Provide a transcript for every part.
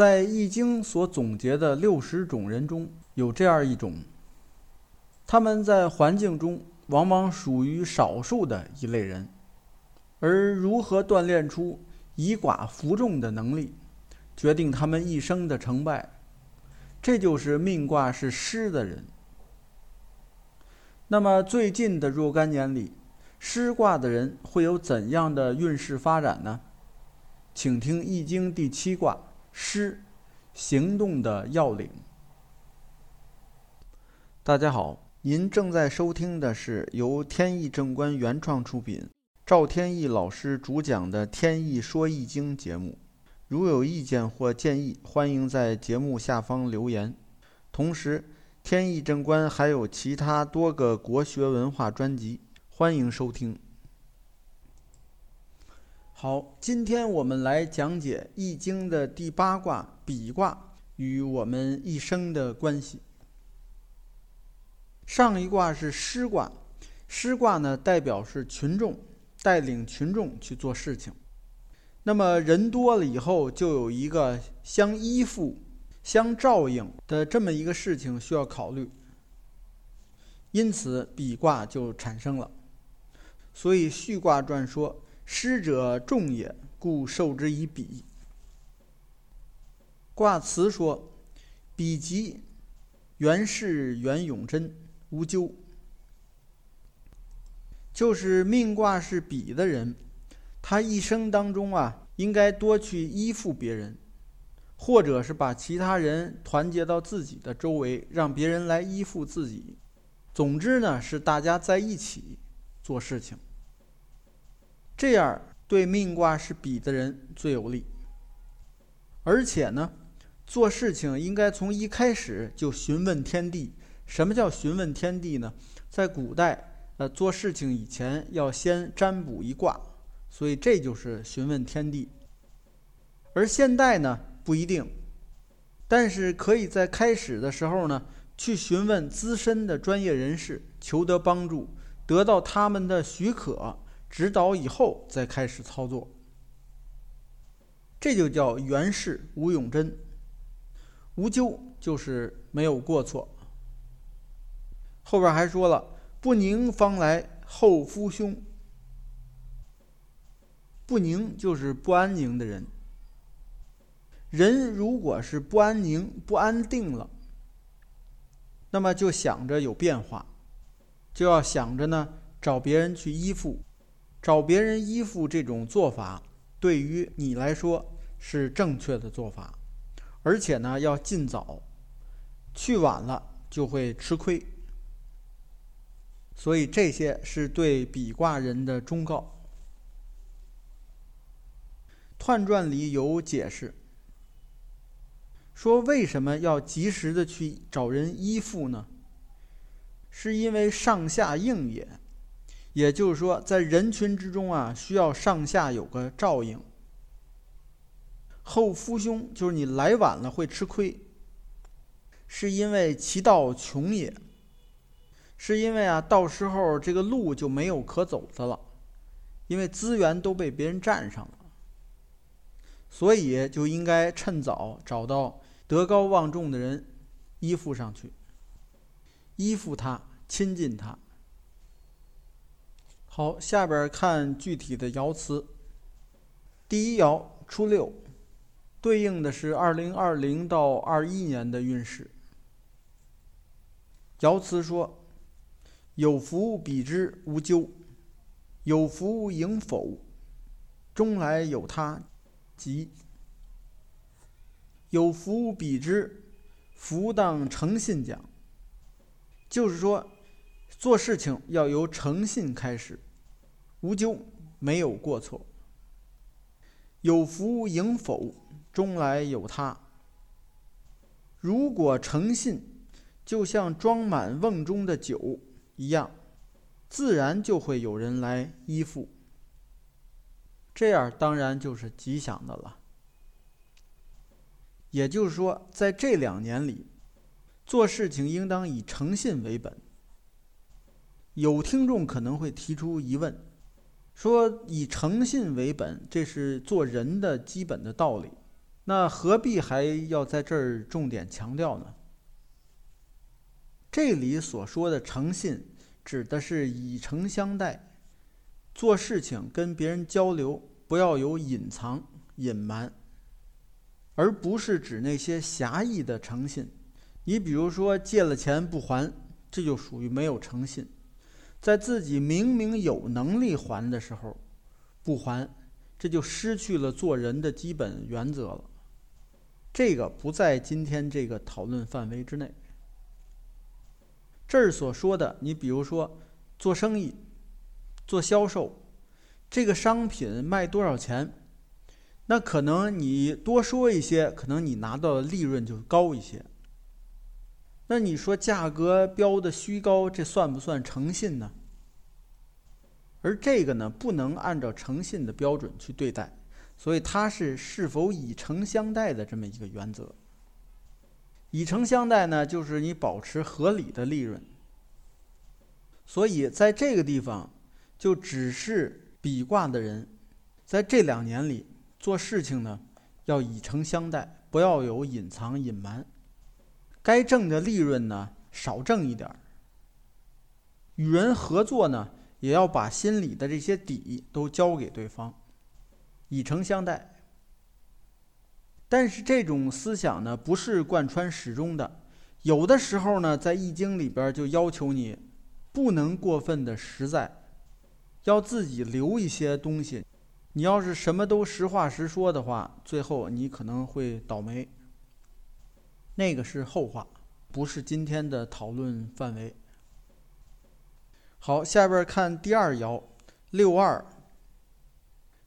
在《易经》所总结的六十种人中，有这样一种，他们在环境中往往属于少数的一类人，而如何锻炼出以寡服众的能力，决定他们一生的成败。这就是命卦是师的人。那么最近的若干年里，师卦的人会有怎样的运势发展呢？请听《易经》第七卦。诗，行动的要领。大家好，您正在收听的是由天意正观原创出品、赵天意老师主讲的《天意说易经》节目。如有意见或建议，欢迎在节目下方留言。同时，天意正观还有其他多个国学文化专辑，欢迎收听。好，今天我们来讲解《易经》的第八卦比卦与我们一生的关系。上一卦是师卦，师卦呢代表是群众，带领群众去做事情。那么人多了以后，就有一个相依附、相照应的这么一个事情需要考虑，因此比卦就产生了。所以序卦传说。师者众也，故受之以比。卦辞说：“比及，元是元永贞，无咎。”就是命卦是比的人，他一生当中啊，应该多去依附别人，或者是把其他人团结到自己的周围，让别人来依附自己。总之呢，是大家在一起做事情。这样对命卦是比的人最有利，而且呢，做事情应该从一开始就询问天地。什么叫询问天地呢？在古代，呃，做事情以前要先占卜一卦，所以这就是询问天地。而现代呢，不一定，但是可以在开始的时候呢，去询问资深的专业人士，求得帮助，得到他们的许可。指导以后再开始操作，这就叫原氏无永贞，无咎就是没有过错。后边还说了，不宁方来后夫兄，不宁就是不安宁的人。人如果是不安宁、不安定了，那么就想着有变化，就要想着呢找别人去依附。找别人依附这种做法，对于你来说是正确的做法，而且呢要尽早，去晚了就会吃亏。所以这些是对比卦人的忠告。彖传里有解释，说为什么要及时的去找人依附呢？是因为上下应也。也就是说，在人群之中啊，需要上下有个照应。后夫凶就是你来晚了会吃亏，是因为其道穷也，是因为啊，到时候这个路就没有可走的了，因为资源都被别人占上了，所以就应该趁早找到德高望重的人依附上去，依附他，亲近他。好，下边看具体的爻辞。第一爻初六，对应的是二零二零到二一年的运势。爻辞说：“有福比之，无咎；有福迎否，终来有他，吉。有福比之，福当诚信讲。”就是说。做事情要由诚信开始，无咎，没有过错。有福迎否，终来有他。如果诚信就像装满瓮中的酒一样，自然就会有人来依附。这样当然就是吉祥的了。也就是说，在这两年里，做事情应当以诚信为本。有听众可能会提出疑问，说以诚信为本，这是做人的基本的道理。那何必还要在这儿重点强调呢？这里所说的诚信，指的是以诚相待，做事情跟别人交流不要有隐藏、隐瞒，而不是指那些狭义的诚信。你比如说借了钱不还，这就属于没有诚信；在自己明明有能力还的时候不还，这就失去了做人的基本原则了。这个不在今天这个讨论范围之内。这儿所说的，你比如说做生意、做销售，这个商品卖多少钱，那可能你多说一些，可能你拿到的利润就高一些。那你说价格标的虚高，这算不算诚信呢？而这个呢，不能按照诚信的标准去对待，所以它是是否以诚相待的这么一个原则。以诚相待呢，就是你保持合理的利润。所以在这个地方，就只是比卦的人，在这两年里做事情呢，要以诚相待，不要有隐藏隐瞒。该挣的利润呢，少挣一点儿。与人合作呢，也要把心里的这些底都交给对方，以诚相待。但是这种思想呢，不是贯穿始终的。有的时候呢，在《易经》里边就要求你，不能过分的实在，要自己留一些东西。你要是什么都实话实说的话，最后你可能会倒霉。那个是后话，不是今天的讨论范围。好，下边看第二爻，六二，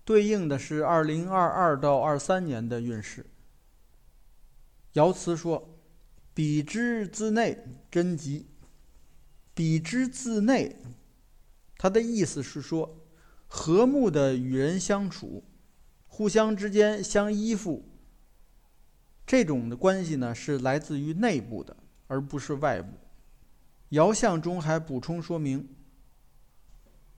对应的是二零二二到二三年的运势。爻辞说：“比之自内，贞吉。”比之自内，它的意思是说，和睦的与人相处，互相之间相依附，这种的关系呢，是来自于内部的，而不是外部。爻象中还补充说明，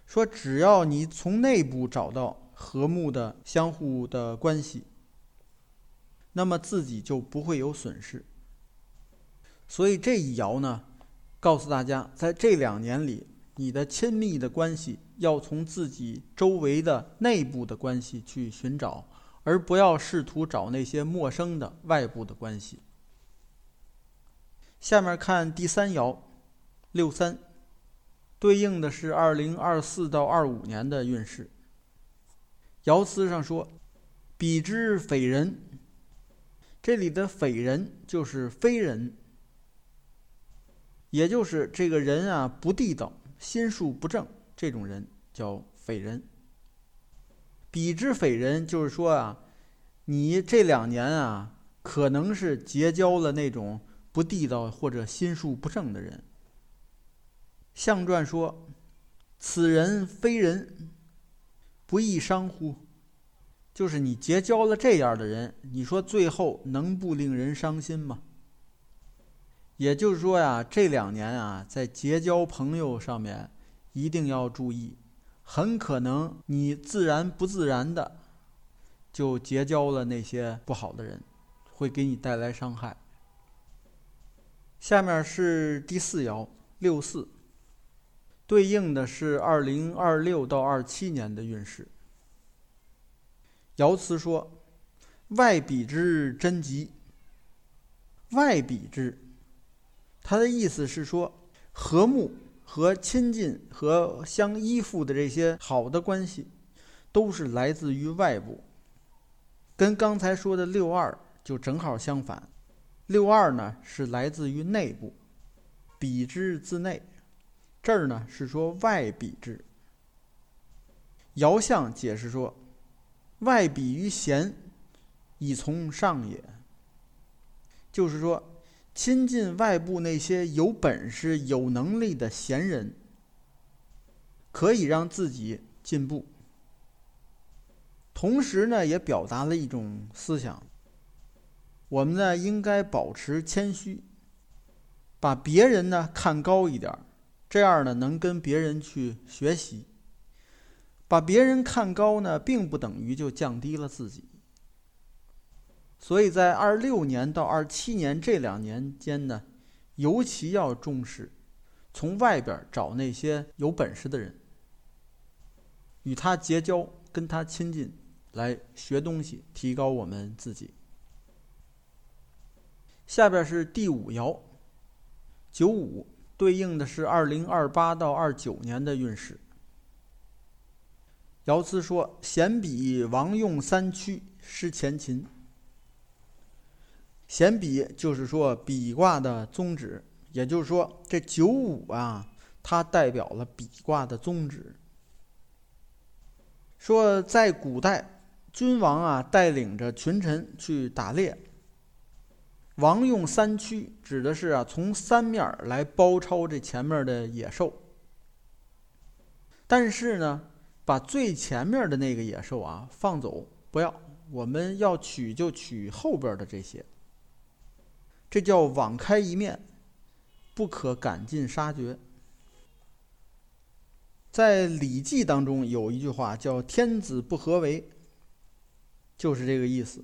说只要你从内部找到和睦的相互的关系。那么自己就不会有损失。所以这一爻呢，告诉大家，在这两年里，你的亲密的关系要从自己周围的内部的关系去寻找，而不要试图找那些陌生的外部的关系。下面看第三爻，六三，对应的是二零二四到二五年的运势。爻辞上说：“比之匪人。”这里的匪人就是非人，也就是这个人啊不地道、心术不正，这种人叫匪人。比之匪人，就是说啊，你这两年啊可能是结交了那种不地道或者心术不正的人。象传说：“此人非人，不亦伤乎？”就是你结交了这样的人，你说最后能不令人伤心吗？也就是说呀，这两年啊，在结交朋友上面一定要注意，很可能你自然不自然的就结交了那些不好的人，会给你带来伤害。下面是第四爻六四，对应的是二零二六到二七年的运势。爻辞说：“外比之贞吉。”外比之，他的意思是说，和睦和亲近和相依附的这些好的关系，都是来自于外部。跟刚才说的六二就正好相反，六二呢是来自于内部，比之自内。这儿呢是说外比之。爻象解释说。外比于贤，以从上也。就是说，亲近外部那些有本事、有能力的贤人，可以让自己进步。同时呢，也表达了一种思想：我们呢应该保持谦虚，把别人呢看高一点，这样呢能跟别人去学习。把别人看高呢，并不等于就降低了自己。所以在二六年到二七年这两年间呢，尤其要重视从外边找那些有本事的人，与他结交，跟他亲近，来学东西，提高我们自己。下边是第五爻，九五对应的是二零二八到二九年的运势。爻辞说：“贤比王用三驱失前秦。”闲笔就是说笔卦的宗旨，也就是说这九五啊，它代表了笔卦的宗旨。说在古代，君王啊带领着群臣去打猎。王用三驱，指的是啊，从三面来包抄这前面的野兽。但是呢，把最前面的那个野兽啊放走，不要，我们要取就取后边的这些。这叫网开一面，不可赶尽杀绝。在《礼记》当中有一句话叫“天子不合为”，就是这个意思。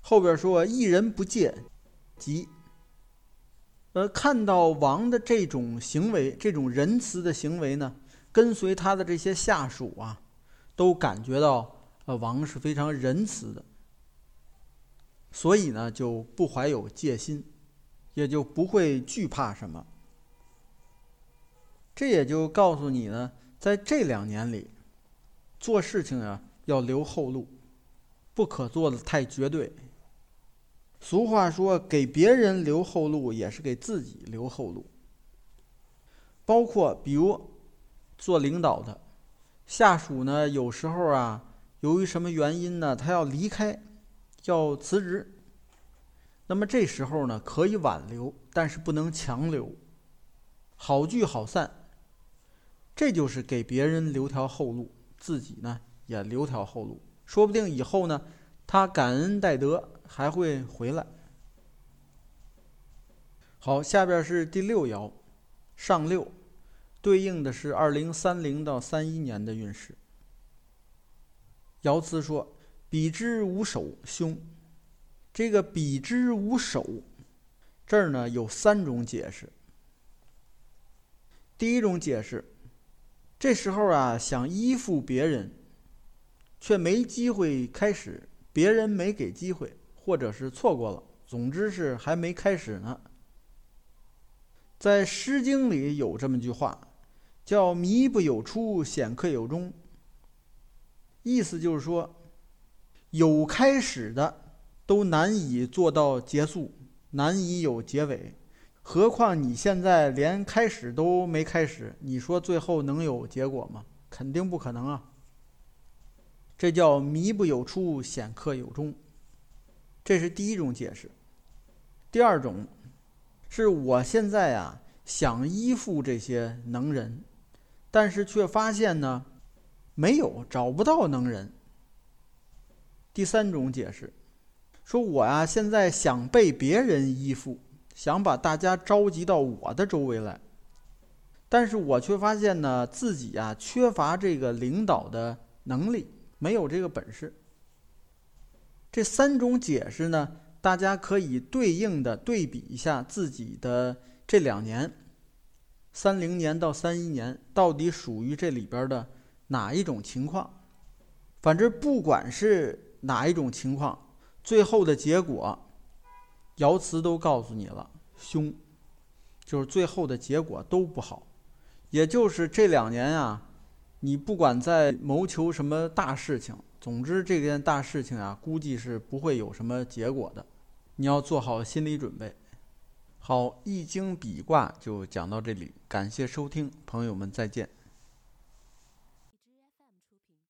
后边说“一人不戒，即”。呃，看到王的这种行为，这种仁慈的行为呢，跟随他的这些下属啊，都感觉到呃王是非常仁慈的，所以呢就不怀有戒心，也就不会惧怕什么。这也就告诉你呢，在这两年里，做事情啊要留后路，不可做的太绝对。俗话说：“给别人留后路，也是给自己留后路。”包括比如做领导的下属呢，有时候啊，由于什么原因呢，他要离开，要辞职。那么这时候呢，可以挽留，但是不能强留，好聚好散。这就是给别人留条后路，自己呢也留条后路，说不定以后呢，他感恩戴德。还会回来。好，下边是第六爻，上六，对应的是二零三零到三一年的运势。爻辞说：“比之无首，凶。”这个“比之无首”，这儿呢有三种解释。第一种解释，这时候啊想依附别人，却没机会开始，别人没给机会。或者是错过了，总之是还没开始呢。在《诗经》里有这么句话，叫“迷不有出，显克有终”。意思就是说，有开始的都难以做到结束，难以有结尾，何况你现在连开始都没开始，你说最后能有结果吗？肯定不可能啊！这叫“迷不有出，显克有终”。这是第一种解释。第二种，是我现在啊想依附这些能人，但是却发现呢，没有找不到能人。第三种解释，说我呀现在想被别人依附，想把大家召集到我的周围来，但是我却发现呢自己呀缺乏这个领导的能力，没有这个本事。这三种解释呢，大家可以对应的对比一下自己的这两年，三零年到三一年到底属于这里边的哪一种情况？反正不管是哪一种情况，最后的结果，爻辞都告诉你了，凶，就是最后的结果都不好。也就是这两年啊，你不管在谋求什么大事情。总之，这件大事情啊，估计是不会有什么结果的，你要做好心理准备。好，易经比卦就讲到这里，感谢收听，朋友们再见。